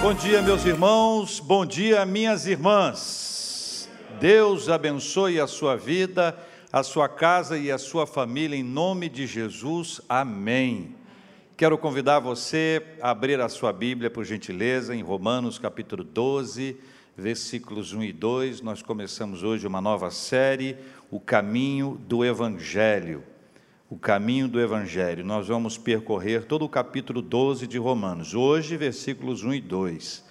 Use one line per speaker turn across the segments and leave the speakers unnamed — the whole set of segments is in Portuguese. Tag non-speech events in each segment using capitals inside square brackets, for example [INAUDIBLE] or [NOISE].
Bom dia, meus irmãos, bom dia, minhas irmãs. Deus abençoe a sua vida, a sua casa e a sua família, em nome de Jesus, amém. Quero convidar você a abrir a sua Bíblia, por gentileza, em Romanos capítulo 12, versículos 1 e 2. Nós começamos hoje uma nova série, O Caminho do Evangelho o caminho do Evangelho. Nós vamos percorrer todo o capítulo 12 de Romanos, hoje, versículos 1 e 2.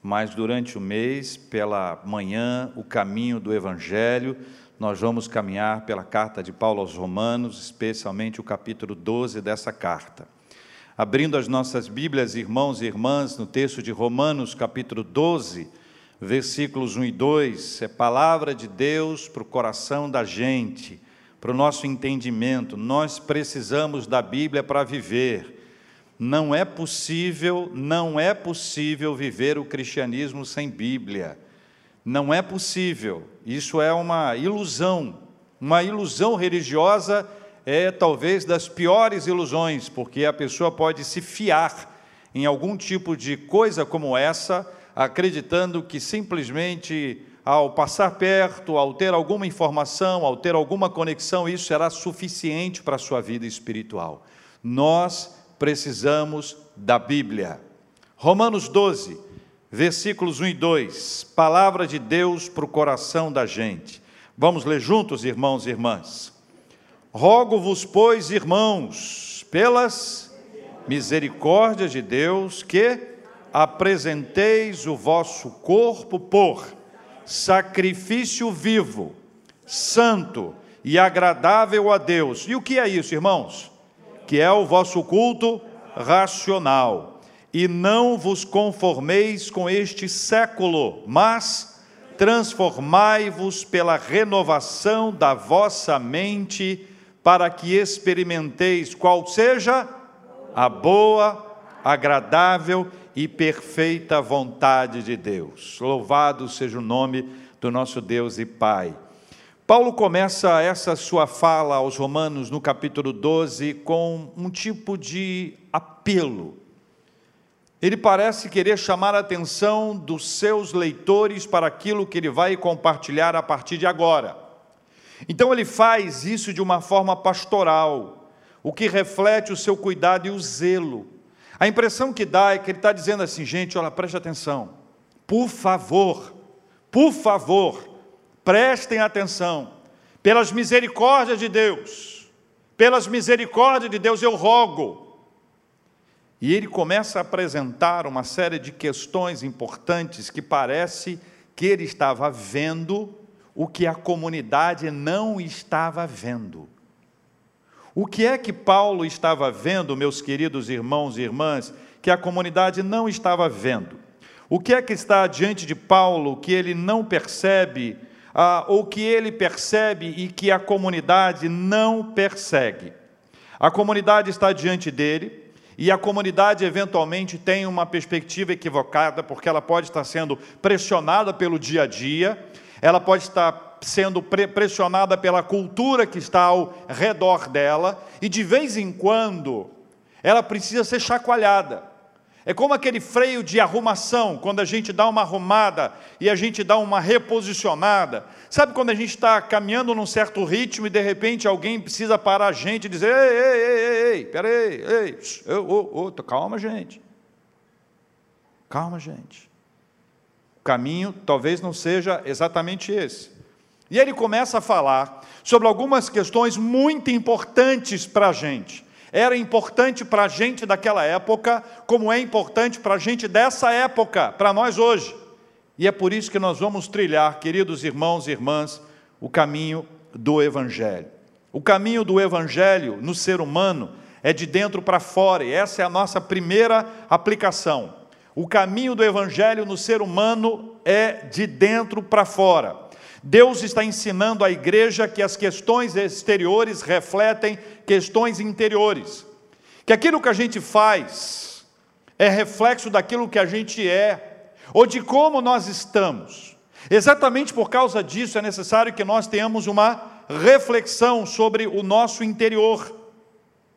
Mas durante o mês, pela manhã, o caminho do Evangelho, nós vamos caminhar pela carta de Paulo aos Romanos, especialmente o capítulo 12 dessa carta. Abrindo as nossas Bíblias, irmãos e irmãs, no texto de Romanos, capítulo 12, versículos 1 e 2, é palavra de Deus para o coração da gente para o nosso entendimento. Nós precisamos da Bíblia para viver. Não é possível, não é possível viver o cristianismo sem Bíblia. Não é possível. Isso é uma ilusão. Uma ilusão religiosa é talvez das piores ilusões, porque a pessoa pode se fiar em algum tipo de coisa como essa, acreditando que simplesmente ao passar perto, ao ter alguma informação, ao ter alguma conexão, isso será suficiente para a sua vida espiritual. Nós precisamos da Bíblia. Romanos 12, versículos 1 e 2, palavra de Deus para o coração da gente. Vamos ler juntos, irmãos e irmãs. Rogo-vos, pois, irmãos, pelas misericórdias de Deus, que apresenteis o vosso corpo por sacrifício vivo, santo e agradável a Deus. E o que é isso, irmãos? Que é o vosso culto racional. E não vos conformeis com este século, mas transformai-vos pela renovação da vossa mente, para que experimenteis qual seja a boa, agradável e perfeita vontade de Deus. Louvado seja o nome do nosso Deus e Pai. Paulo começa essa sua fala aos Romanos no capítulo 12 com um tipo de apelo. Ele parece querer chamar a atenção dos seus leitores para aquilo que ele vai compartilhar a partir de agora. Então ele faz isso de uma forma pastoral, o que reflete o seu cuidado e o zelo a impressão que dá é que ele está dizendo assim, gente, olha, preste atenção, por favor, por favor, prestem atenção, pelas misericórdias de Deus, pelas misericórdias de Deus eu rogo. E ele começa a apresentar uma série de questões importantes que parece que ele estava vendo o que a comunidade não estava vendo. O que é que Paulo estava vendo, meus queridos irmãos e irmãs, que a comunidade não estava vendo? O que é que está diante de Paulo que ele não percebe, ah, ou que ele percebe e que a comunidade não persegue? A comunidade está diante dele, e a comunidade eventualmente tem uma perspectiva equivocada, porque ela pode estar sendo pressionada pelo dia a dia, ela pode estar sendo pressionada pela cultura que está ao redor dela, e de vez em quando ela precisa ser chacoalhada. É como aquele freio de arrumação, quando a gente dá uma arrumada e a gente dá uma reposicionada. Sabe quando a gente está caminhando num certo ritmo e de repente alguém precisa parar a gente e dizer: ei, ei, ei, ei, peraí, ei oh, oh, calma, gente. Calma, gente. O caminho talvez não seja exatamente esse. E ele começa a falar sobre algumas questões muito importantes para a gente. Era importante para a gente daquela época, como é importante para a gente dessa época, para nós hoje. E é por isso que nós vamos trilhar, queridos irmãos e irmãs, o caminho do Evangelho. O caminho do Evangelho no ser humano é de dentro para fora, e essa é a nossa primeira aplicação. O caminho do Evangelho no ser humano é de dentro para fora. Deus está ensinando à igreja que as questões exteriores refletem questões interiores. Que aquilo que a gente faz é reflexo daquilo que a gente é, ou de como nós estamos. Exatamente por causa disso é necessário que nós tenhamos uma reflexão sobre o nosso interior.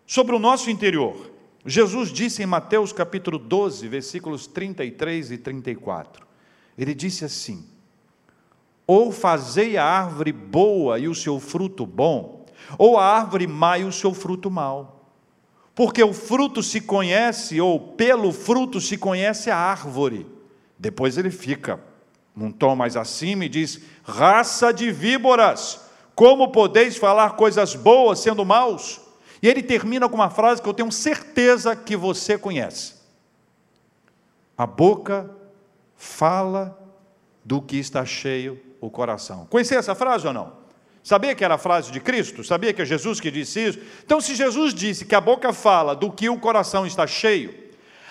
Sobre o nosso interior. Jesus disse em Mateus capítulo 12, versículos 33 e 34. Ele disse assim: Ou fazei a árvore boa e o seu fruto bom, ou a árvore má e o seu fruto mau. Porque o fruto se conhece, ou pelo fruto se conhece a árvore. Depois ele fica num tom mais acima e diz: Raça de víboras, como podeis falar coisas boas sendo maus? E ele termina com uma frase que eu tenho certeza que você conhece. A boca fala do que está cheio o coração. Conhecia essa frase ou não? Sabia que era a frase de Cristo? Sabia que é Jesus que disse isso? Então, se Jesus disse que a boca fala do que o coração está cheio,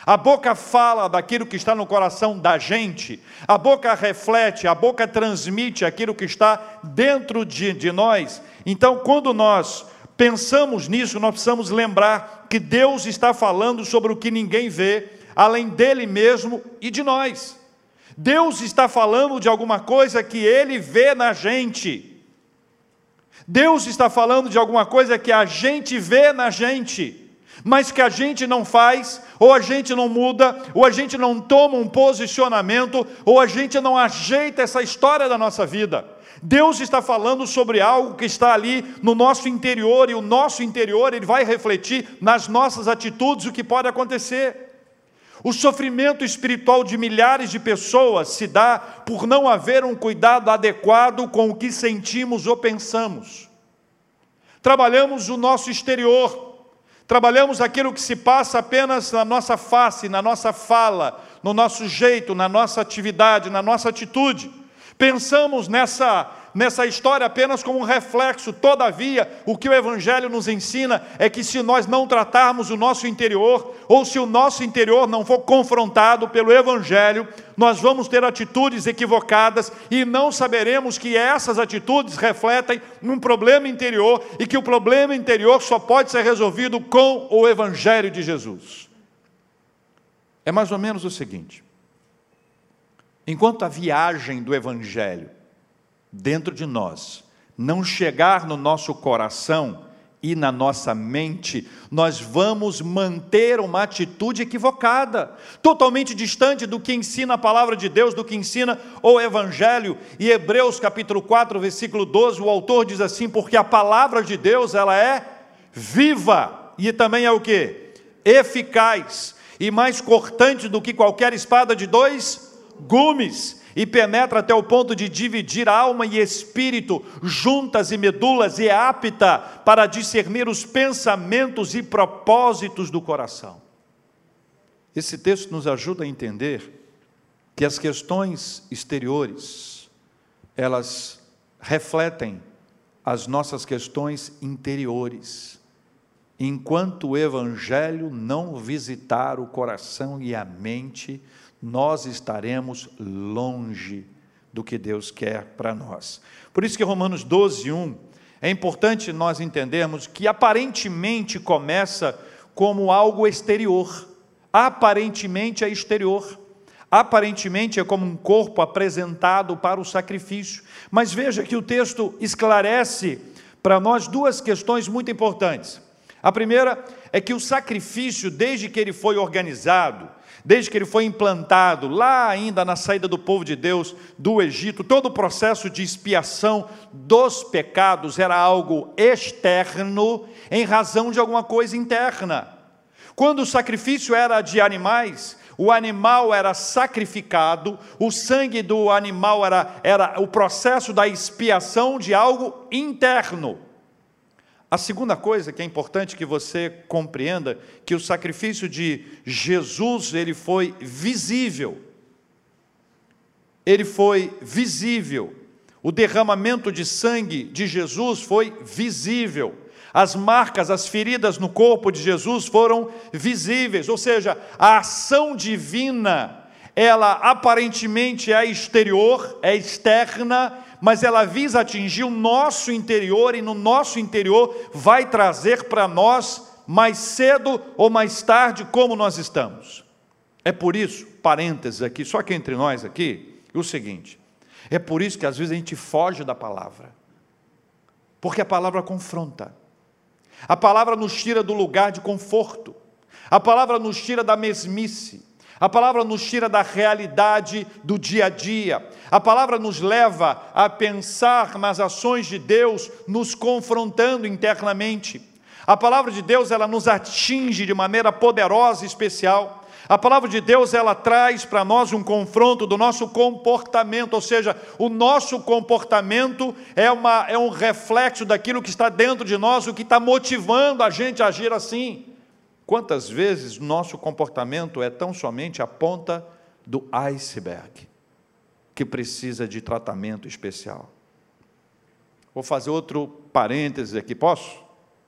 a boca fala daquilo que está no coração da gente, a boca reflete, a boca transmite aquilo que está dentro de, de nós. Então, quando nós pensamos nisso, nós precisamos lembrar que Deus está falando sobre o que ninguém vê, além dele mesmo e de nós. Deus está falando de alguma coisa que ele vê na gente. Deus está falando de alguma coisa que a gente vê na gente, mas que a gente não faz, ou a gente não muda, ou a gente não toma um posicionamento, ou a gente não ajeita essa história da nossa vida. Deus está falando sobre algo que está ali no nosso interior, e o nosso interior ele vai refletir nas nossas atitudes o que pode acontecer. O sofrimento espiritual de milhares de pessoas se dá por não haver um cuidado adequado com o que sentimos ou pensamos. Trabalhamos o nosso exterior, trabalhamos aquilo que se passa apenas na nossa face, na nossa fala, no nosso jeito, na nossa atividade, na nossa atitude. Pensamos nessa, nessa história apenas como um reflexo, todavia, o que o Evangelho nos ensina é que se nós não tratarmos o nosso interior, ou se o nosso interior não for confrontado pelo Evangelho, nós vamos ter atitudes equivocadas e não saberemos que essas atitudes refletem um problema interior e que o problema interior só pode ser resolvido com o Evangelho de Jesus. É mais ou menos o seguinte. Enquanto a viagem do Evangelho dentro de nós não chegar no nosso coração e na nossa mente, nós vamos manter uma atitude equivocada, totalmente distante do que ensina a palavra de Deus, do que ensina o Evangelho. E Hebreus capítulo 4, versículo 12, o autor diz assim: porque a palavra de Deus ela é viva e também é o que? Eficaz e mais cortante do que qualquer espada de dois gumes e penetra até o ponto de dividir alma e espírito, juntas e medulas, e é apta para discernir os pensamentos e propósitos do coração. Esse texto nos ajuda a entender que as questões exteriores, elas refletem as nossas questões interiores. Enquanto o evangelho não visitar o coração e a mente, nós estaremos longe do que Deus quer para nós. Por isso que Romanos 12, 1, é importante nós entendermos que aparentemente começa como algo exterior, aparentemente é exterior, aparentemente é como um corpo apresentado para o sacrifício, mas veja que o texto esclarece para nós duas questões muito importantes. A primeira é que o sacrifício, desde que ele foi organizado, desde que ele foi implantado, lá ainda na saída do povo de Deus do Egito, todo o processo de expiação dos pecados era algo externo em razão de alguma coisa interna. Quando o sacrifício era de animais, o animal era sacrificado, o sangue do animal era, era o processo da expiação de algo interno. A segunda coisa que é importante que você compreenda, que o sacrifício de Jesus, ele foi visível. Ele foi visível. O derramamento de sangue de Jesus foi visível. As marcas, as feridas no corpo de Jesus foram visíveis, ou seja, a ação divina, ela aparentemente é exterior, é externa, mas ela visa atingir o nosso interior e no nosso interior vai trazer para nós mais cedo ou mais tarde como nós estamos. É por isso, parênteses aqui, só que entre nós aqui, o seguinte: é por isso que às vezes a gente foge da palavra, porque a palavra confronta, a palavra nos tira do lugar de conforto, A palavra nos tira da mesmice. A palavra nos tira da realidade do dia a dia. A palavra nos leva a pensar nas ações de Deus, nos confrontando internamente. A palavra de Deus, ela nos atinge de maneira poderosa e especial. A palavra de Deus ela traz para nós um confronto do nosso comportamento, ou seja, o nosso comportamento é, uma, é um reflexo daquilo que está dentro de nós, o que está motivando a gente a agir assim. Quantas vezes nosso comportamento é tão somente a ponta do iceberg, que precisa de tratamento especial? Vou fazer outro parêntese aqui, posso?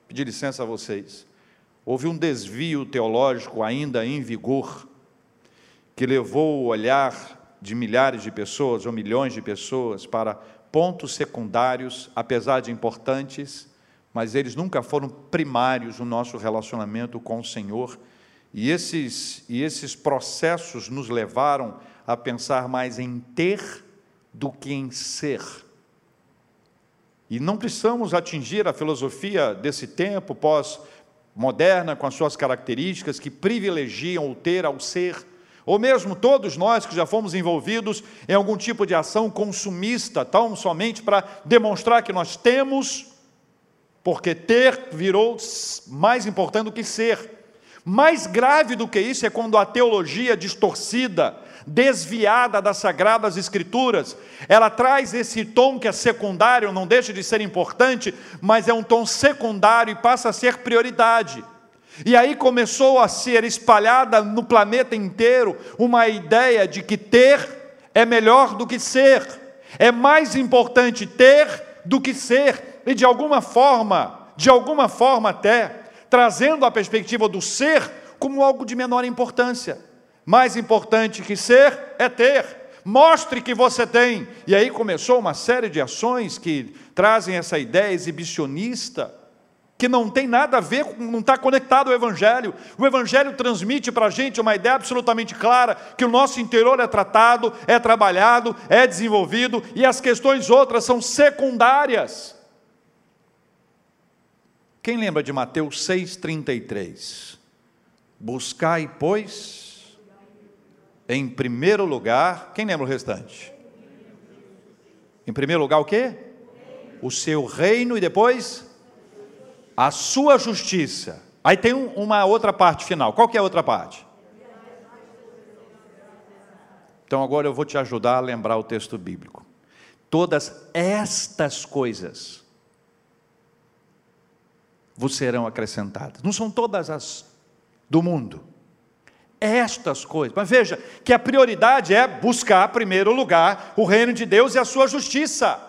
Pedir licença a vocês. Houve um desvio teológico ainda em vigor, que levou o olhar de milhares de pessoas ou milhões de pessoas para pontos secundários, apesar de importantes, mas eles nunca foram primários no nosso relacionamento com o Senhor. E esses, e esses processos nos levaram a pensar mais em ter do que em ser. E não precisamos atingir a filosofia desse tempo pós moderna, com as suas características, que privilegiam o ter ao ser, ou mesmo todos nós que já fomos envolvidos em algum tipo de ação consumista, tão somente para demonstrar que nós temos, porque ter virou mais importante do que ser. Mais grave do que isso é quando a teologia distorcida, desviada das sagradas escrituras. Ela traz esse tom que é secundário, não deixa de ser importante, mas é um tom secundário e passa a ser prioridade. E aí começou a ser espalhada no planeta inteiro uma ideia de que ter é melhor do que ser, é mais importante ter do que ser, e de alguma forma, de alguma forma até, trazendo a perspectiva do ser como algo de menor importância. Mais importante que ser é ter. Mostre que você tem. E aí começou uma série de ações que trazem essa ideia exibicionista, que não tem nada a ver, não está conectado ao Evangelho. O Evangelho transmite para a gente uma ideia absolutamente clara: que o nosso interior é tratado, é trabalhado, é desenvolvido, e as questões outras são secundárias. Quem lembra de Mateus 6,33? Buscai, pois, em primeiro lugar, quem lembra o restante? Em primeiro lugar, o quê? O seu reino e depois a sua justiça. Aí tem uma outra parte final. Qual que é a outra parte? Então agora eu vou te ajudar a lembrar o texto bíblico. Todas estas coisas vos serão acrescentadas. Não são todas as do mundo estas coisas. Mas veja que a prioridade é buscar, primeiro lugar, o reino de Deus e a sua justiça.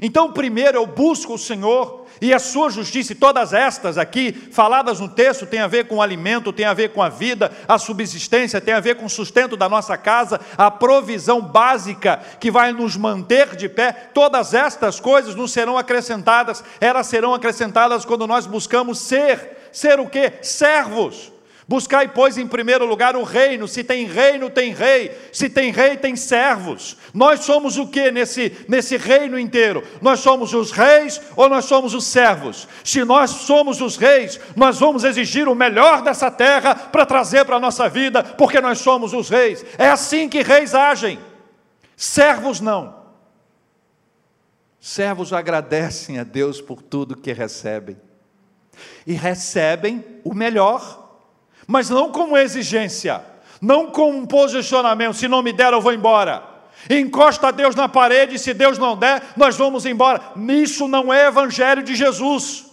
Então, primeiro eu busco o Senhor e a sua justiça, e todas estas aqui, faladas no texto, tem a ver com o alimento, tem a ver com a vida, a subsistência, tem a ver com o sustento da nossa casa, a provisão básica que vai nos manter de pé. Todas estas coisas nos serão acrescentadas, elas serão acrescentadas quando nós buscamos ser, ser o que? Servos Buscai, pois, em primeiro lugar o reino. Se tem reino, tem rei. Se tem rei, tem servos. Nós somos o que nesse, nesse reino inteiro? Nós somos os reis ou nós somos os servos? Se nós somos os reis, nós vamos exigir o melhor dessa terra para trazer para a nossa vida, porque nós somos os reis. É assim que reis agem. Servos não. Servos agradecem a Deus por tudo que recebem. E recebem o melhor mas não como exigência, não como um posicionamento, se não me der eu vou embora. Encosta Deus na parede, se Deus não der, nós vamos embora. Isso não é evangelho de Jesus.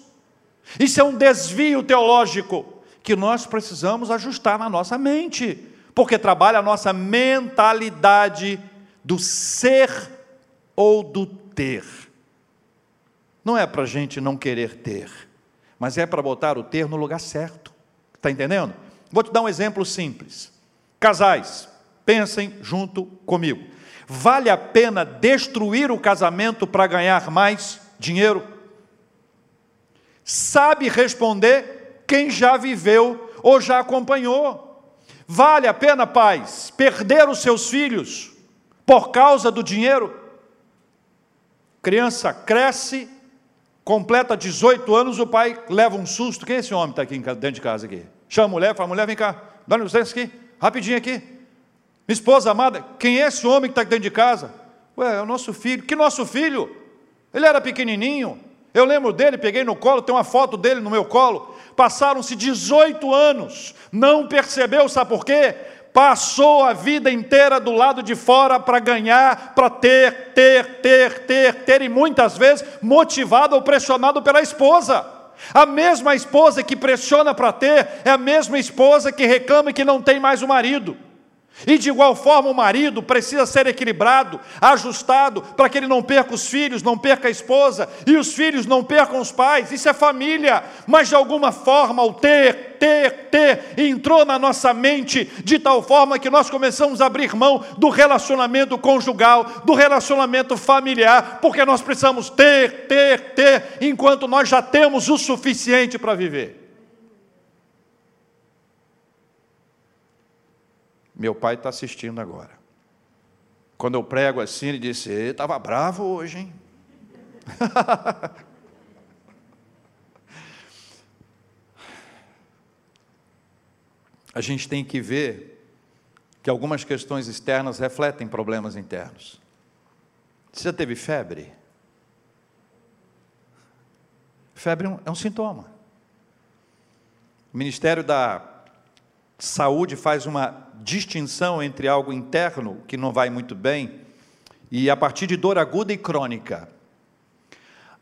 Isso é um desvio teológico que nós precisamos ajustar na nossa mente, porque trabalha a nossa mentalidade do ser ou do ter. Não é para a gente não querer ter, mas é para botar o ter no lugar certo. Está entendendo? Vou te dar um exemplo simples. Casais, pensem junto comigo. Vale a pena destruir o casamento para ganhar mais dinheiro? Sabe responder quem já viveu ou já acompanhou. Vale a pena, pais, perder os seus filhos por causa do dinheiro? Criança cresce completa 18 anos, o pai leva um susto. Quem é esse homem que está aqui dentro de casa aqui? Chama a mulher, fala, mulher, vem cá, dá licença aqui, rapidinho aqui. Minha esposa amada, quem é esse homem que está dentro de casa? Ué, é o nosso filho. Que nosso filho? Ele era pequenininho. Eu lembro dele, peguei no colo, tem uma foto dele no meu colo. Passaram-se 18 anos, não percebeu, sabe por quê? Passou a vida inteira do lado de fora para ganhar, para ter, ter, ter, ter, ter, e muitas vezes motivado ou pressionado pela esposa. A mesma esposa que pressiona para ter é a mesma esposa que reclama que não tem mais o marido. E de igual forma, o marido precisa ser equilibrado, ajustado, para que ele não perca os filhos, não perca a esposa, e os filhos não percam os pais. Isso é família. Mas de alguma forma, o ter, ter, ter, entrou na nossa mente de tal forma que nós começamos a abrir mão do relacionamento conjugal, do relacionamento familiar, porque nós precisamos ter, ter, ter, enquanto nós já temos o suficiente para viver. Meu pai está assistindo agora. Quando eu prego assim, ele disse: estava bravo hoje, hein? [LAUGHS] a gente tem que ver que algumas questões externas refletem problemas internos. Você já teve febre? Febre é um, é sintoma. O Ministério da Saúde faz uma distinção entre algo interno, que não vai muito bem, e a partir de dor aguda e crônica.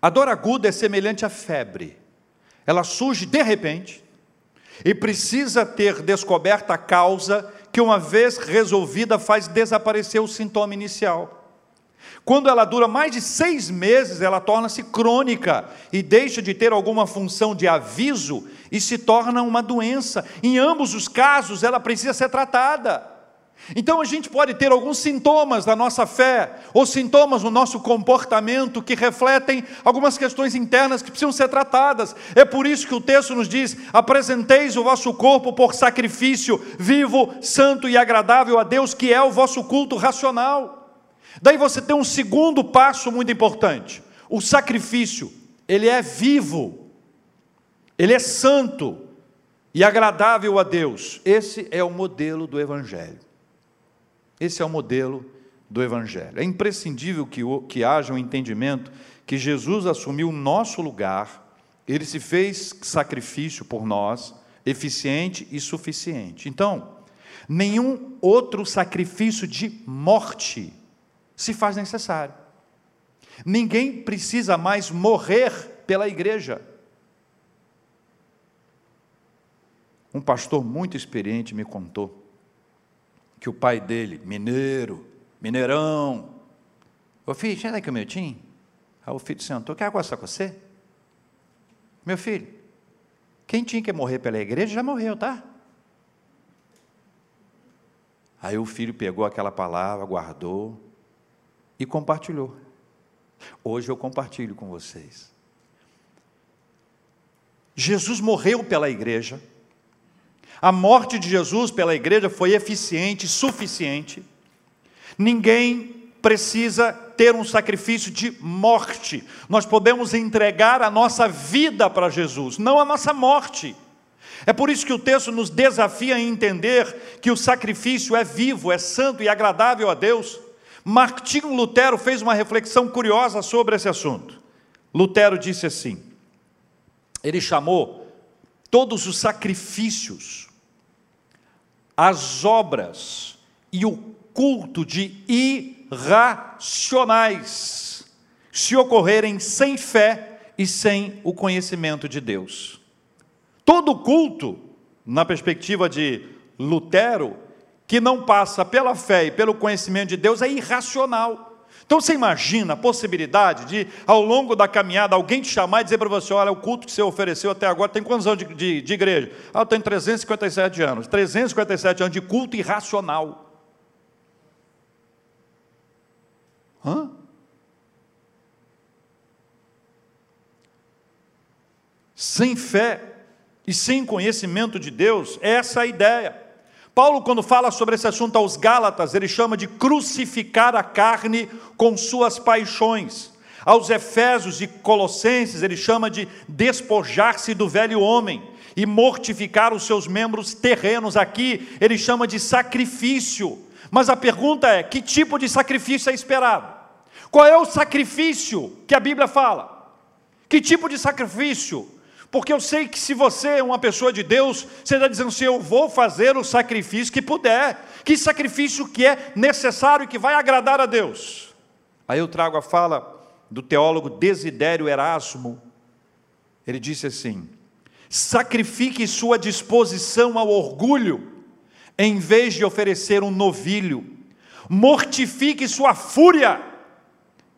A dor aguda é semelhante à febre. Ela surge de repente e precisa ter descoberta a causa que, uma vez resolvida, faz desaparecer o sintoma inicial. Quando ela dura mais de seis meses, ela torna-se crônica e deixa de ter alguma função de aviso e se torna uma doença. Em ambos os casos, ela precisa ser tratada. Então a gente pode ter alguns sintomas da nossa fé, ou sintomas no nosso comportamento que refletem algumas questões internas que precisam ser tratadas. É por isso que o texto nos diz: apresenteis o vosso corpo por sacrifício vivo, santo e agradável a Deus, que é o vosso culto racional. Daí você tem um segundo passo muito importante. O sacrifício, ele é vivo, ele é santo e agradável a Deus. Esse é o modelo do Evangelho. Esse é o modelo do Evangelho. É imprescindível que, que haja um entendimento que Jesus assumiu o nosso lugar, ele se fez sacrifício por nós, eficiente e suficiente. Então, nenhum outro sacrifício de morte se faz necessário. Ninguém precisa mais morrer pela igreja. Um pastor muito experiente me contou que o pai dele, mineiro, mineirão, ô filho, tinha que o meu tinha? Aí o filho sentou, quer gostar com você? Meu filho, quem tinha que morrer pela igreja já morreu, tá? Aí o filho pegou aquela palavra, guardou, e compartilhou. Hoje eu compartilho com vocês. Jesus morreu pela igreja. A morte de Jesus pela igreja foi eficiente, suficiente. Ninguém precisa ter um sacrifício de morte. Nós podemos entregar a nossa vida para Jesus, não a nossa morte. É por isso que o texto nos desafia a entender que o sacrifício é vivo, é santo e agradável a Deus. Martinho Lutero fez uma reflexão curiosa sobre esse assunto. Lutero disse assim: ele chamou todos os sacrifícios, as obras e o culto de irracionais, se ocorrerem sem fé e sem o conhecimento de Deus. Todo culto, na perspectiva de Lutero, que não passa pela fé e pelo conhecimento de Deus é irracional. Então você imagina a possibilidade de, ao longo da caminhada, alguém te chamar e dizer para você: olha, o culto que você ofereceu até agora tem quantos anos de, de, de igreja? Ah, eu tenho 357 anos. 357 anos de culto irracional. Hã? Sem fé e sem conhecimento de Deus, essa é a ideia. Paulo, quando fala sobre esse assunto aos Gálatas, ele chama de crucificar a carne com suas paixões. Aos Efésios e Colossenses, ele chama de despojar-se do velho homem. e mortificar os seus membros terrenos. Aqui ele chama de sacrifício. Mas a pergunta é: que tipo de sacrifício é esperado? Qual é o sacrifício que a Bíblia fala? Que tipo de sacrifício? Porque eu sei que se você é uma pessoa de Deus, você está dizendo assim: eu vou fazer o sacrifício que puder. Que sacrifício que é necessário e que vai agradar a Deus? Aí eu trago a fala do teólogo Desidério Erasmo. Ele disse assim: sacrifique sua disposição ao orgulho, em vez de oferecer um novilho, mortifique sua fúria,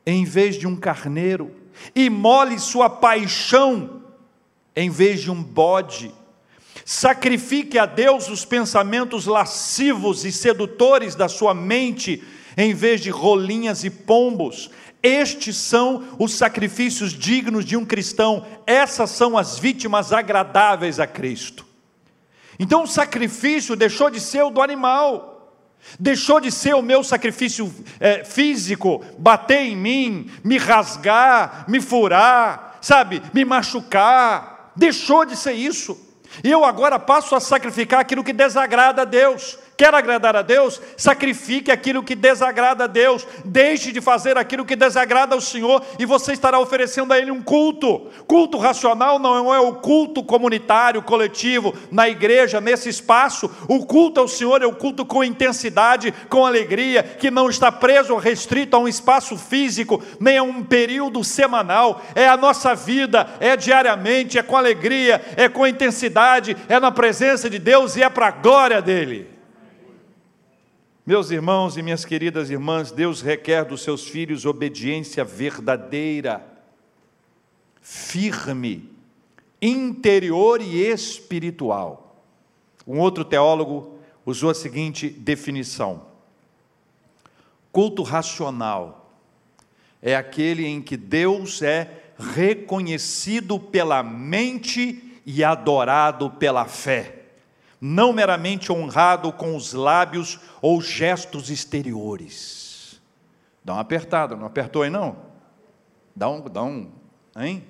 em vez de um carneiro, e mole sua paixão, em vez de um bode. Sacrifique a Deus os pensamentos lascivos e sedutores da sua mente, em vez de rolinhas e pombos. Estes são os sacrifícios dignos de um cristão, essas são as vítimas agradáveis a Cristo. Então o sacrifício deixou de ser o do animal, deixou de ser o meu sacrifício é, físico, bater em mim, me rasgar, me furar, sabe, me machucar, deixou de ser isso. Eu agora passo a sacrificar aquilo que desagrada a Deus. Quer agradar a Deus? Sacrifique aquilo que desagrada a Deus. Deixe de fazer aquilo que desagrada ao Senhor e você estará oferecendo a Ele um culto. Culto racional não é o culto comunitário, coletivo, na igreja, nesse espaço. O culto ao Senhor é o culto com intensidade, com alegria, que não está preso ou restrito a um espaço físico, nem a um período semanal. É a nossa vida, é diariamente, é com alegria, é com intensidade, é na presença de Deus e é para a glória dEle. Meus irmãos e minhas queridas irmãs, Deus requer dos seus filhos obediência verdadeira, firme, interior e espiritual. Um outro teólogo usou a seguinte definição: culto racional é aquele em que Deus é reconhecido pela mente e adorado pela fé não meramente honrado com os lábios ou gestos exteriores. Dá uma apertada, não apertou aí não? Dá um, dá um, hein?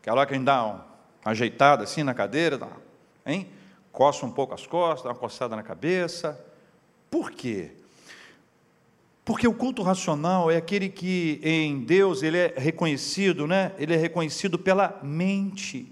Aquela hora que a gente dá uma ajeitada assim na cadeira, dá, hein? Coça um pouco as costas, dá uma coçada na cabeça. Por quê? Porque o culto racional é aquele que em Deus ele é reconhecido, né? Ele é reconhecido pela mente.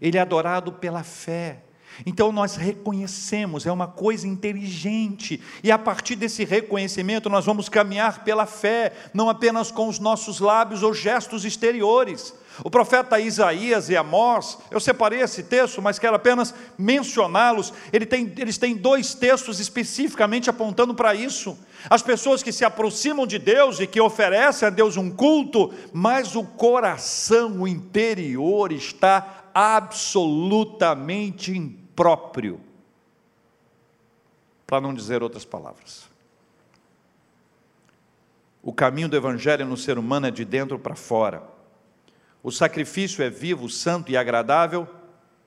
Ele é adorado pela fé. Então nós reconhecemos, é uma coisa inteligente, e a partir desse reconhecimento nós vamos caminhar pela fé, não apenas com os nossos lábios ou gestos exteriores. O profeta Isaías e Amós, eu separei esse texto, mas quero apenas mencioná-los. Ele tem, eles têm dois textos especificamente apontando para isso. As pessoas que se aproximam de Deus e que oferecem a Deus um culto, mas o coração, o interior está absolutamente próprio, para não dizer outras palavras. O caminho do Evangelho no ser humano é de dentro para fora. O sacrifício é vivo, santo e agradável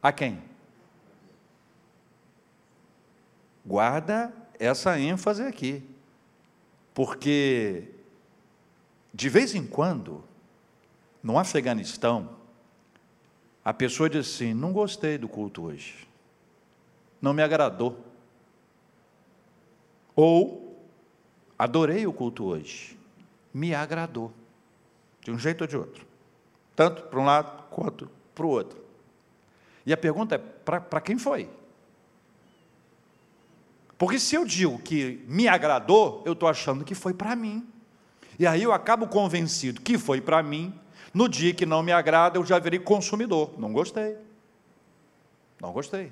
a quem? Guarda essa ênfase aqui, porque de vez em quando, no Afeganistão, a pessoa diz assim: não gostei do culto hoje não me agradou. Ou, adorei o culto hoje, me agradou, de um jeito ou de outro, tanto para um lado quanto para o outro. E a pergunta é: para quem foi? Porque se eu digo que me agradou, eu estou achando que foi para mim. E aí eu acabo convencido que foi para mim. No dia que não me agrada, eu já virei consumidor. Não gostei. Não gostei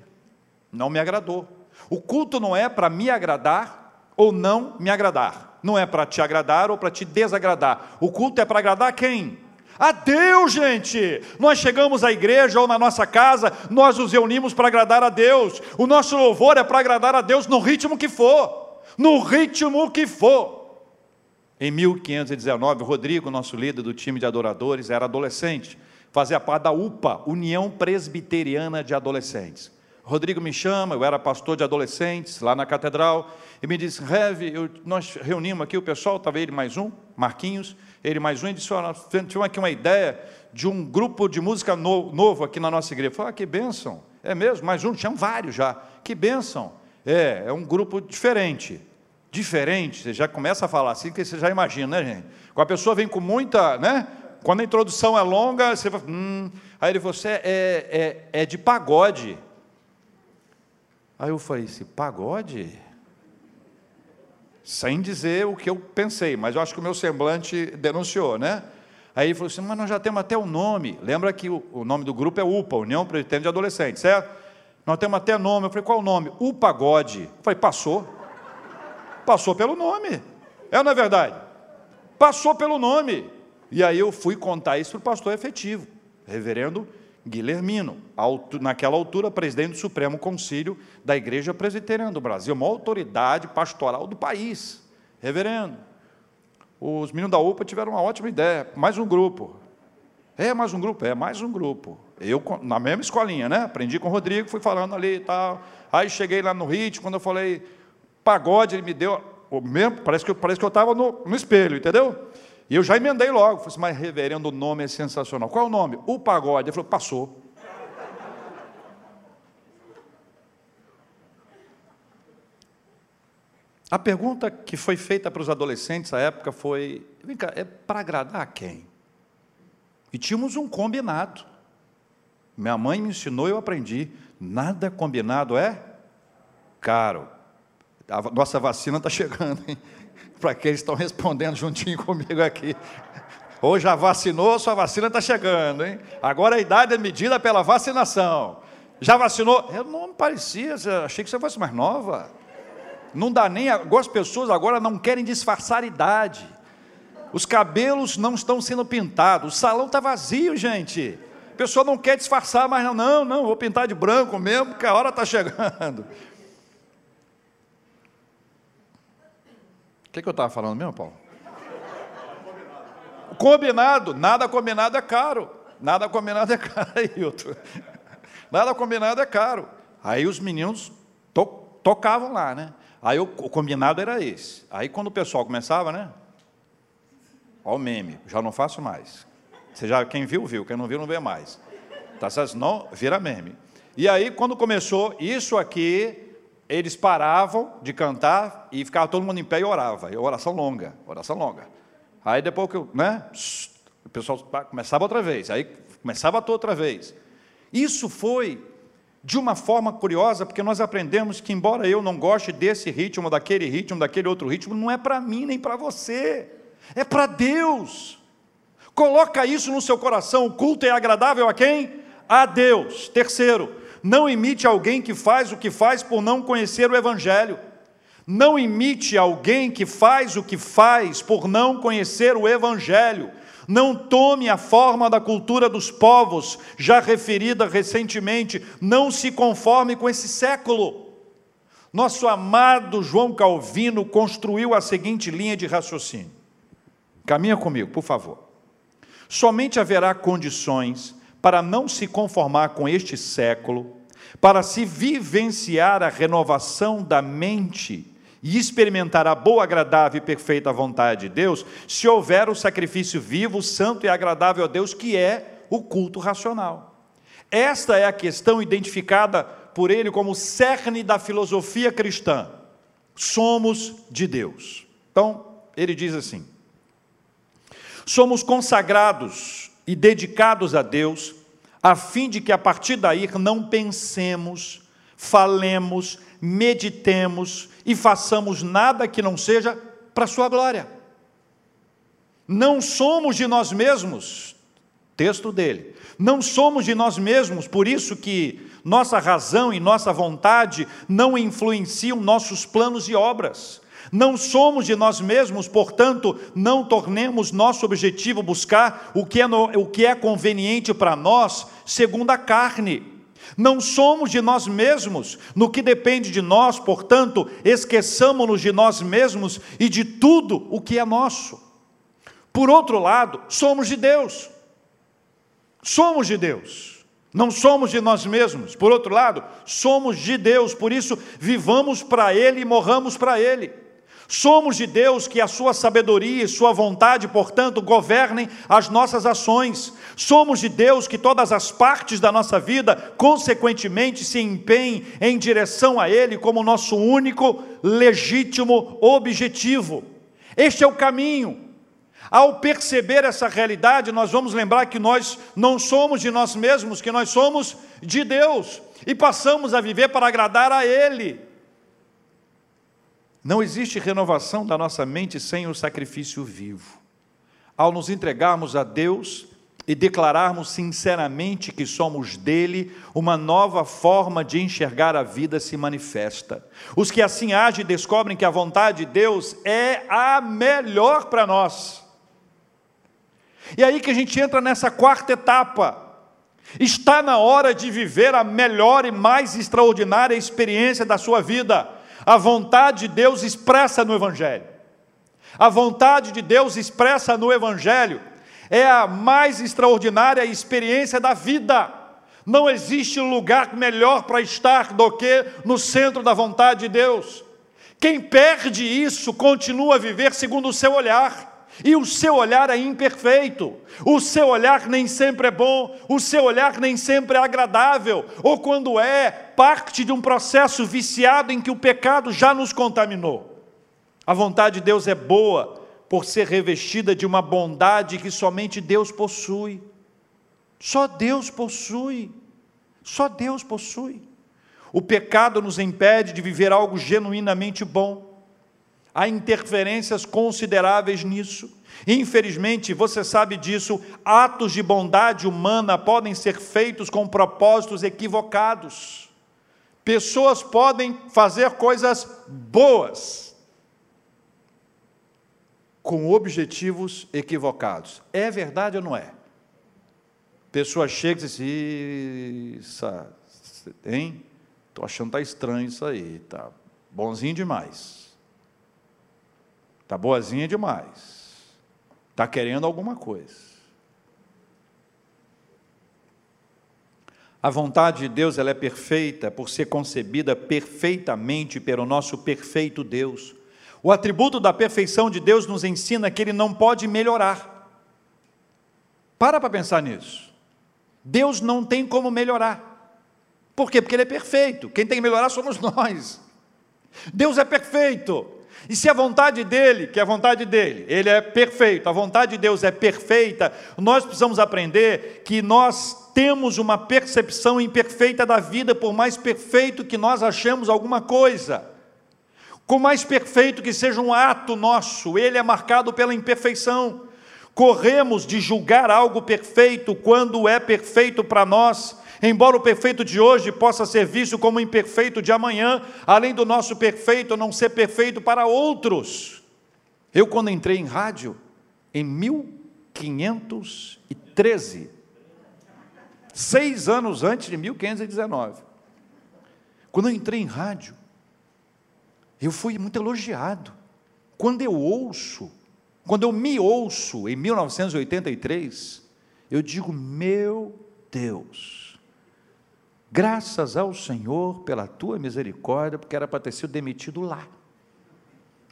não me agradou. O culto não é para me agradar ou não me agradar. Não é para te agradar ou para te desagradar. O culto é para agradar quem? A Deus, gente! Nós chegamos à igreja ou na nossa casa, nós nos reunimos para agradar a Deus. O nosso louvor é para agradar a Deus no ritmo que for. No ritmo que for. Em 1519, Rodrigo, nosso líder do time de adoradores, era adolescente, fazia parte da UPA, União Presbiteriana de Adolescentes. Rodrigo me chama, eu era pastor de adolescentes lá na catedral, e me disse: Rev, nós reunimos aqui o pessoal, estava ele mais um, Marquinhos, ele mais um, e disse: Olha, tivemos aqui uma ideia de um grupo de música novo aqui na nossa igreja. Eu falei: ah, que bênção, É mesmo? Mais um? Tinham vários já. Que bênção. É, é um grupo diferente. Diferente. Você já começa a falar assim, que você já imagina, né, gente? Quando a pessoa vem com muita, né? Quando a introdução é longa, você fala, hum. Aí ele você é, é, é de pagode. Aí eu falei, esse pagode? Sem dizer o que eu pensei, mas eu acho que o meu semblante denunciou, né? Aí ele falou assim, mas nós já temos até o nome. Lembra que o, nome do grupo é UPA, União Presbiteriana de Adolescentes, certo? Nós temos até nome. Eu falei, qual o nome? O Pagode. Eu falei, passou. Passou pelo nome. É ou não é verdade? Passou pelo nome. E aí eu fui contar isso para o pastor efetivo, reverendo Guilhermino, naquela altura, presidente do Supremo Concílio da Igreja Presbiteriana do Brasil, uma autoridade pastoral do país. Reverendo, os meninos da UPA tiveram uma ótima ideia, mais um grupo. É, mais um grupo? É, mais um grupo. Eu, na mesma escolinha, né? Aprendi com o Rodrigo, fui falando ali e tal. Aí cheguei lá no ritmo, quando eu falei pagode, ele me deu o mesmo, parece que, parece que eu estava no, no espelho, entendeu? E eu já emendei logo, falei assim, mas reverendo, o nome é sensacional. Qual é o nome? O pagode. Ele falou, passou. A pergunta que foi feita para os adolescentes na época foi: vem cá, é para agradar quem? E tínhamos um combinado. Minha mãe me ensinou eu aprendi: nada combinado é caro. A nossa vacina está chegando, hein? Para que estão respondendo juntinho [LAUGHS] comigo aqui. Ou já vacinou, sua vacina está chegando, hein? Agora a idade é medida pela vacinação. Já vacinou? Eu não me parecia, achei que você fosse mais nova. Não dá nem. Algumas pessoas agora não querem disfarçar a idade. Os cabelos não estão sendo pintados. O salão está vazio, gente. A pessoa não quer disfarçar, mas não, não, não, vou pintar de branco mesmo, porque a hora está chegando. Que, que eu estava falando mesmo, Paulo? Combinado, nada combinado é caro. Nada combinado é [LAUGHS] caro. Nada combinado é caro. Aí os meninos to tocavam lá, né? Aí o, o combinado era esse. Aí quando o pessoal começava, né? Olha o meme, já não faço mais. Você já, quem viu, viu, quem não viu, não vê mais. Tá certo? Não, vira meme. E aí, quando começou isso aqui, eles paravam de cantar e ficava todo mundo em pé e orava. E oração longa, oração longa. Aí depois que eu, né? O pessoal começava outra vez, aí começava outra vez. Isso foi de uma forma curiosa, porque nós aprendemos que, embora eu não goste desse ritmo, daquele ritmo, daquele outro ritmo, não é para mim nem para você, é para Deus. Coloca isso no seu coração. O culto é agradável a quem? A Deus. Terceiro, não imite alguém que faz o que faz por não conhecer o Evangelho. Não imite alguém que faz o que faz por não conhecer o Evangelho. Não tome a forma da cultura dos povos, já referida recentemente, não se conforme com esse século. Nosso amado João Calvino construiu a seguinte linha de raciocínio. Caminha comigo, por favor. Somente haverá condições para não se conformar com este século, para se vivenciar a renovação da mente e experimentar a boa, agradável e perfeita vontade de Deus, se houver o sacrifício vivo, santo e agradável a Deus, que é o culto racional. Esta é a questão identificada por ele como cerne da filosofia cristã. Somos de Deus. Então, ele diz assim: somos consagrados e dedicados a Deus, a fim de que a partir daí não pensemos, falemos, meditemos e façamos nada que não seja para a sua glória. Não somos de nós mesmos, texto dele. Não somos de nós mesmos, por isso que nossa razão e nossa vontade não influenciam nossos planos e obras. Não somos de nós mesmos, portanto, não tornemos nosso objetivo buscar o que é, no, o que é conveniente para nós, segundo a carne não somos de nós mesmos, no que depende de nós, portanto, esqueçamos-nos de nós mesmos e de tudo o que é nosso. Por outro lado, somos de Deus. Somos de Deus. Não somos de nós mesmos. Por outro lado, somos de Deus, por isso vivamos para Ele e morramos para Ele. Somos de Deus que a sua sabedoria e sua vontade, portanto, governem as nossas ações. Somos de Deus que todas as partes da nossa vida, consequentemente, se empenhem em direção a Ele como nosso único, legítimo objetivo. Este é o caminho. Ao perceber essa realidade, nós vamos lembrar que nós não somos de nós mesmos, que nós somos de Deus e passamos a viver para agradar a Ele. Não existe renovação da nossa mente sem o sacrifício vivo. Ao nos entregarmos a Deus e declararmos sinceramente que somos dele, uma nova forma de enxergar a vida se manifesta. Os que assim agem descobrem que a vontade de Deus é a melhor para nós. E aí que a gente entra nessa quarta etapa. Está na hora de viver a melhor e mais extraordinária experiência da sua vida a vontade de Deus expressa no Evangelho. A vontade de Deus expressa no Evangelho é a mais extraordinária experiência da vida. Não existe lugar melhor para estar do que no centro da vontade de Deus. Quem perde isso continua a viver segundo o seu olhar. E o seu olhar é imperfeito, o seu olhar nem sempre é bom, o seu olhar nem sempre é agradável, ou quando é, parte de um processo viciado em que o pecado já nos contaminou. A vontade de Deus é boa por ser revestida de uma bondade que somente Deus possui. Só Deus possui. Só Deus possui. O pecado nos impede de viver algo genuinamente bom. Há interferências consideráveis nisso. Infelizmente, você sabe disso, atos de bondade humana podem ser feitos com propósitos equivocados. Pessoas podem fazer coisas boas com objetivos equivocados. É verdade ou não é? Pessoa chega e diz assim, hein? Estou achando que está estranho isso aí, tá bonzinho demais. Está boazinha demais. Está querendo alguma coisa. A vontade de Deus ela é perfeita por ser concebida perfeitamente pelo nosso perfeito Deus. O atributo da perfeição de Deus nos ensina que ele não pode melhorar. Para para pensar nisso. Deus não tem como melhorar. Por quê? Porque ele é perfeito. Quem tem que melhorar somos [LAUGHS] nós. Deus é perfeito. E se a vontade dele, que é a vontade dele, ele é perfeito, a vontade de Deus é perfeita, nós precisamos aprender que nós temos uma percepção imperfeita da vida, por mais perfeito que nós achemos alguma coisa. Por mais perfeito que seja um ato nosso, ele é marcado pela imperfeição. Corremos de julgar algo perfeito quando é perfeito para nós, Embora o perfeito de hoje possa ser visto como imperfeito de amanhã, além do nosso perfeito não ser perfeito para outros. Eu, quando entrei em rádio, em 1513, seis anos antes de 1519, quando eu entrei em rádio, eu fui muito elogiado. Quando eu ouço, quando eu me ouço em 1983, eu digo: meu Deus, Graças ao Senhor pela tua misericórdia, porque era para ter sido demitido lá.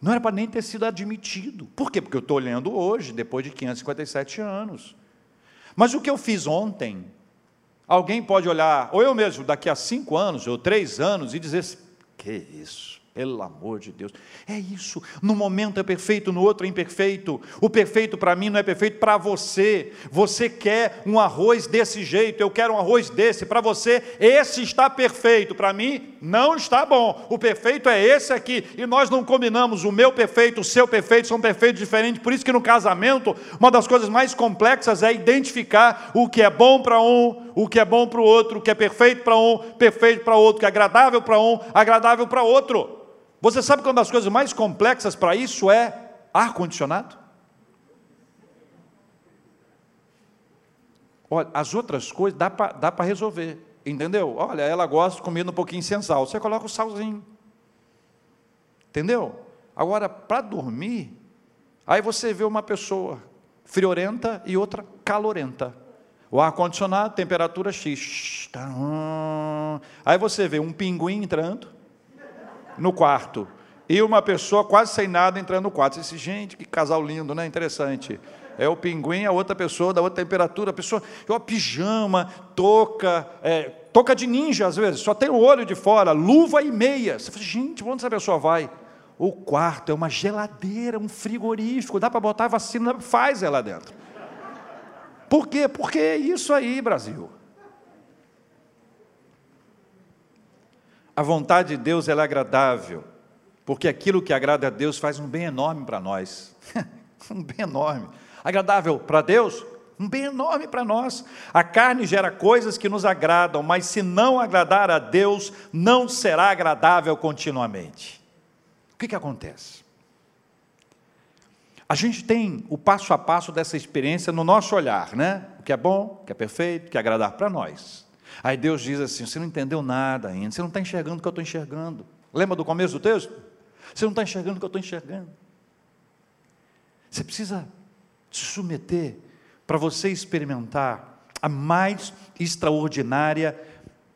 Não era para nem ter sido admitido. Por quê? Porque eu estou olhando hoje, depois de 557 anos. Mas o que eu fiz ontem, alguém pode olhar, ou eu mesmo, daqui a cinco anos, ou três anos, e dizer: que isso? Pelo amor de Deus. É isso. No momento é perfeito, no outro é imperfeito. O perfeito para mim não é perfeito para você. Você quer um arroz desse jeito, eu quero um arroz desse. Para você, esse está perfeito. Para mim, não está bom. O perfeito é esse aqui. E nós não combinamos o meu perfeito, o seu perfeito, são perfeitos diferentes. Por isso que no casamento, uma das coisas mais complexas é identificar o que é bom para um, o que é bom para o outro, o que é perfeito para um, perfeito para outro, o que é agradável para um, agradável para outro. Você sabe que uma das coisas mais complexas para isso é ar-condicionado? Olha, as outras coisas dá para resolver, entendeu? Olha, ela gosta de comida um pouquinho sem sal, você coloca o salzinho, entendeu? Agora, para dormir, aí você vê uma pessoa friorenta e outra calorenta. O ar-condicionado, temperatura X. Aí você vê um pinguim entrando, no quarto e uma pessoa quase sem nada entrando no quarto. Você disse, gente, que casal lindo, né? Interessante. É o pinguim, a outra pessoa da outra temperatura, a pessoa, uma pijama, touca, é, de ninja às vezes, só tem o olho de fora, luva e meia. Você fala, gente, onde essa pessoa vai? O quarto é uma geladeira, um frigorífico, dá para botar vacina, faz ela dentro. Por quê? Porque é isso aí, Brasil. A vontade de Deus é agradável, porque aquilo que agrada a Deus faz um bem enorme para nós. [LAUGHS] um bem enorme. Agradável para Deus? Um bem enorme para nós. A carne gera coisas que nos agradam, mas se não agradar a Deus, não será agradável continuamente. O que, que acontece? A gente tem o passo a passo dessa experiência no nosso olhar, né? O que é bom, o que é perfeito, o que é agradar para nós. Aí Deus diz assim: você não entendeu nada ainda, você não está enxergando o que eu estou enxergando. Lembra do começo do texto? Você não está enxergando o que eu estou enxergando. Você precisa se submeter para você experimentar a mais extraordinária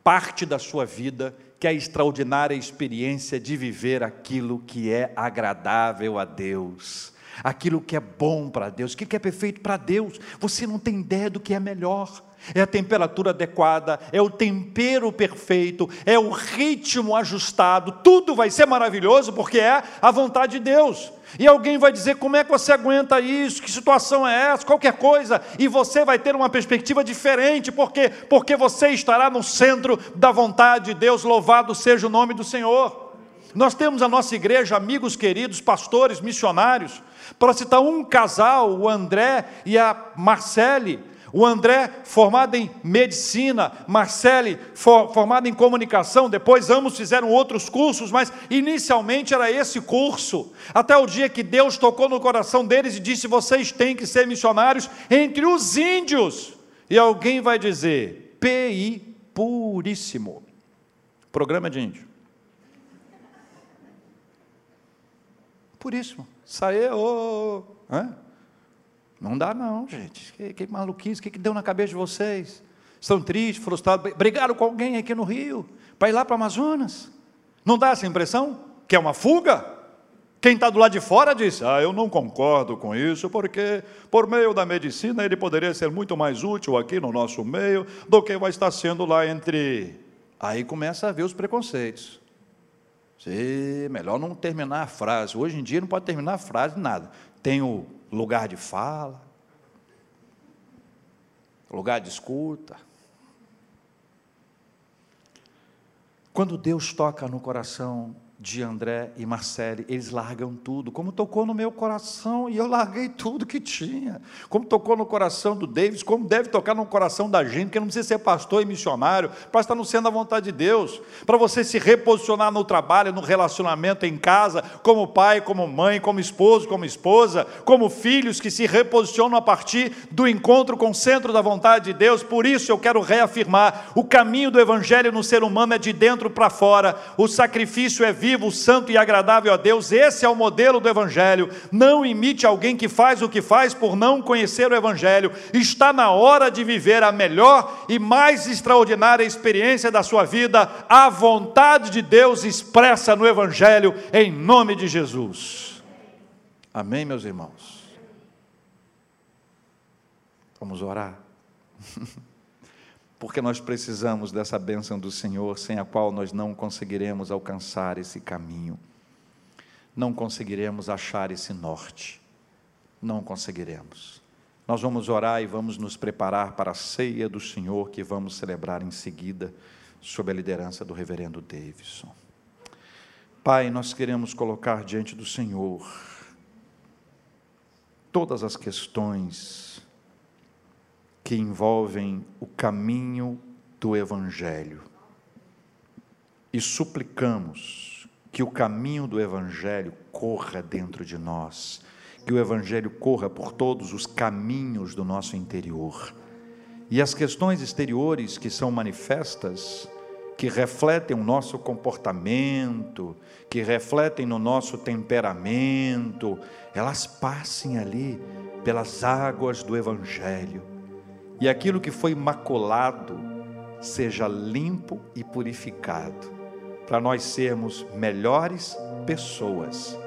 parte da sua vida, que é a extraordinária experiência de viver aquilo que é agradável a Deus, aquilo que é bom para Deus, aquilo que é perfeito para Deus. Você não tem ideia do que é melhor é a temperatura adequada, é o tempero perfeito, é o ritmo ajustado, tudo vai ser maravilhoso porque é a vontade de Deus. E alguém vai dizer: como é que você aguenta isso? Que situação é essa? Qualquer coisa, e você vai ter uma perspectiva diferente, porque porque você estará no centro da vontade de Deus. Louvado seja o nome do Senhor. Nós temos a nossa igreja, amigos queridos, pastores, missionários, para citar um casal, o André e a Marcele o André, formado em medicina, Marcele, for, formado em comunicação, depois ambos fizeram outros cursos, mas inicialmente era esse curso. Até o dia que Deus tocou no coração deles e disse: vocês têm que ser missionários entre os índios. E alguém vai dizer: PI puríssimo. Programa de índio. Puríssimo. Saiu. Oh, oh. Não dá, não, gente. Que, que maluquice, o que, que deu na cabeça de vocês? Estão tristes, frustrados, brigaram com alguém aqui no Rio, para ir lá para o Amazonas. Não dá essa impressão? Que é uma fuga? Quem está do lado de fora diz: Ah, eu não concordo com isso, porque por meio da medicina ele poderia ser muito mais útil aqui no nosso meio do que vai estar sendo lá entre. Aí começa a ver os preconceitos. Sim, melhor não terminar a frase. Hoje em dia não pode terminar a frase nada. Tem o lugar de fala, lugar de escuta. Quando Deus toca no coração de André e Marcele, eles largam tudo, como tocou no meu coração, e eu larguei tudo que tinha, como tocou no coração do Davis, como deve tocar no coração da gente, que não precisa ser pastor e missionário, para estar no centro da vontade de Deus, para você se reposicionar no trabalho, no relacionamento em casa, como pai, como mãe, como esposo, como esposa, como filhos que se reposicionam a partir do encontro com o centro da vontade de Deus, por isso eu quero reafirmar, o caminho do evangelho no ser humano é de dentro para fora, o sacrifício é vivo, vivo, santo e agradável a Deus. Esse é o modelo do Evangelho. Não imite alguém que faz o que faz por não conhecer o Evangelho. Está na hora de viver a melhor e mais extraordinária experiência da sua vida, a vontade de Deus expressa no Evangelho, em nome de Jesus. Amém, meus irmãos? Vamos orar. [LAUGHS] porque nós precisamos dessa bênção do Senhor, sem a qual nós não conseguiremos alcançar esse caminho, não conseguiremos achar esse norte, não conseguiremos. Nós vamos orar e vamos nos preparar para a ceia do Senhor que vamos celebrar em seguida, sob a liderança do reverendo Davidson. Pai, nós queremos colocar diante do Senhor todas as questões que envolvem o caminho do Evangelho. E suplicamos que o caminho do Evangelho corra dentro de nós, que o Evangelho corra por todos os caminhos do nosso interior. E as questões exteriores que são manifestas, que refletem o nosso comportamento, que refletem no nosso temperamento, elas passem ali pelas águas do Evangelho e aquilo que foi maculado seja limpo e purificado, para nós sermos melhores pessoas,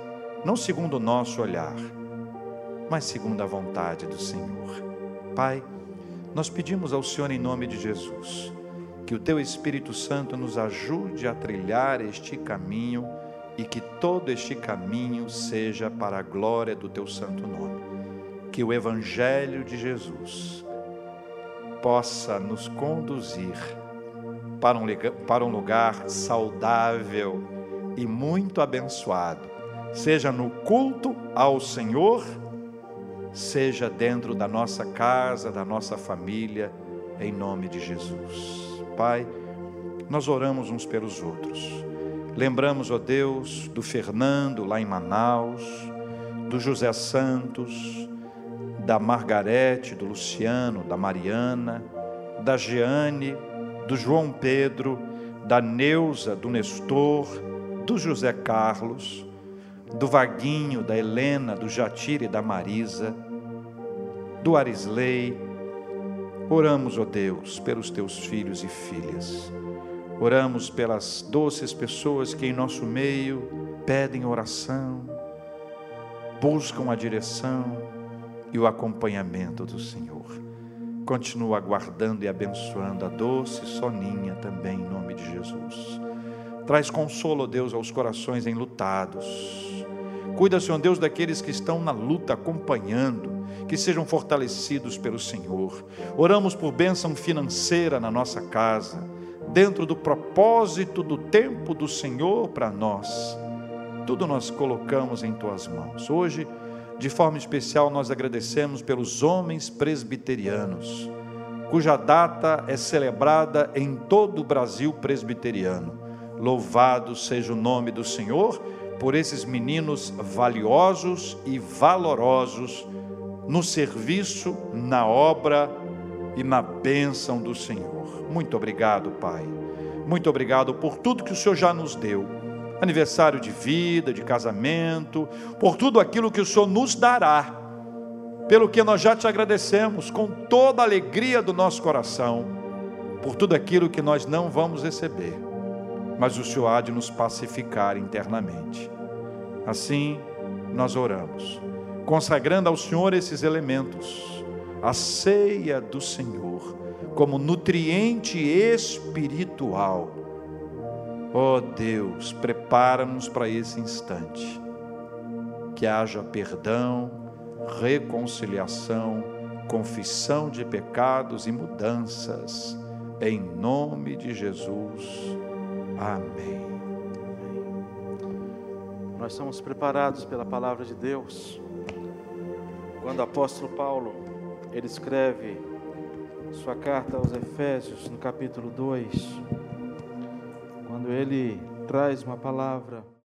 não segundo o nosso olhar, mas segundo a vontade do Senhor. Pai, nós pedimos ao Senhor em nome de Jesus que o Teu Espírito Santo nos ajude a trilhar este caminho e que todo este caminho seja para a glória do Teu Santo Nome. Que o Evangelho de Jesus possa nos conduzir para um, para um lugar saudável e muito abençoado, seja no culto ao Senhor, seja dentro da nossa casa, da nossa família, em nome de Jesus. Pai, nós oramos uns pelos outros. Lembramos, ó Deus, do Fernando lá em Manaus, do José Santos, da Margarete, do Luciano, da Mariana, da Jeane, do João Pedro, da Neuza, do Nestor, do José Carlos, do Vaguinho, da Helena, do Jatire e da Marisa, do Arisley. Oramos, ó Deus, pelos teus filhos e filhas. Oramos pelas doces pessoas que em nosso meio pedem oração, buscam a direção e o acompanhamento do Senhor. Continua aguardando e abençoando a doce Soninha também, em nome de Jesus. Traz consolo, Deus, aos corações enlutados. Cuida, Senhor Deus, daqueles que estão na luta, acompanhando, que sejam fortalecidos pelo Senhor. Oramos por bênção financeira na nossa casa, dentro do propósito do tempo do Senhor para nós. Tudo nós colocamos em tuas mãos. Hoje, de forma especial, nós agradecemos pelos homens presbiterianos, cuja data é celebrada em todo o Brasil presbiteriano. Louvado seja o nome do Senhor por esses meninos valiosos e valorosos no serviço, na obra e na bênção do Senhor. Muito obrigado, Pai. Muito obrigado por tudo que o Senhor já nos deu aniversário de vida, de casamento, por tudo aquilo que o Senhor nos dará, pelo que nós já te agradecemos com toda a alegria do nosso coração, por tudo aquilo que nós não vamos receber, mas o Senhor há de nos pacificar internamente. Assim, nós oramos, consagrando ao Senhor esses elementos, a ceia do Senhor, como nutriente espiritual Ó oh Deus, prepara-nos para esse instante. Que haja perdão, reconciliação, confissão de pecados e mudanças. Em nome de Jesus. Amém.
Nós somos preparados pela palavra de Deus. Quando o apóstolo Paulo, ele escreve sua carta aos Efésios, no capítulo 2, quando ele traz uma palavra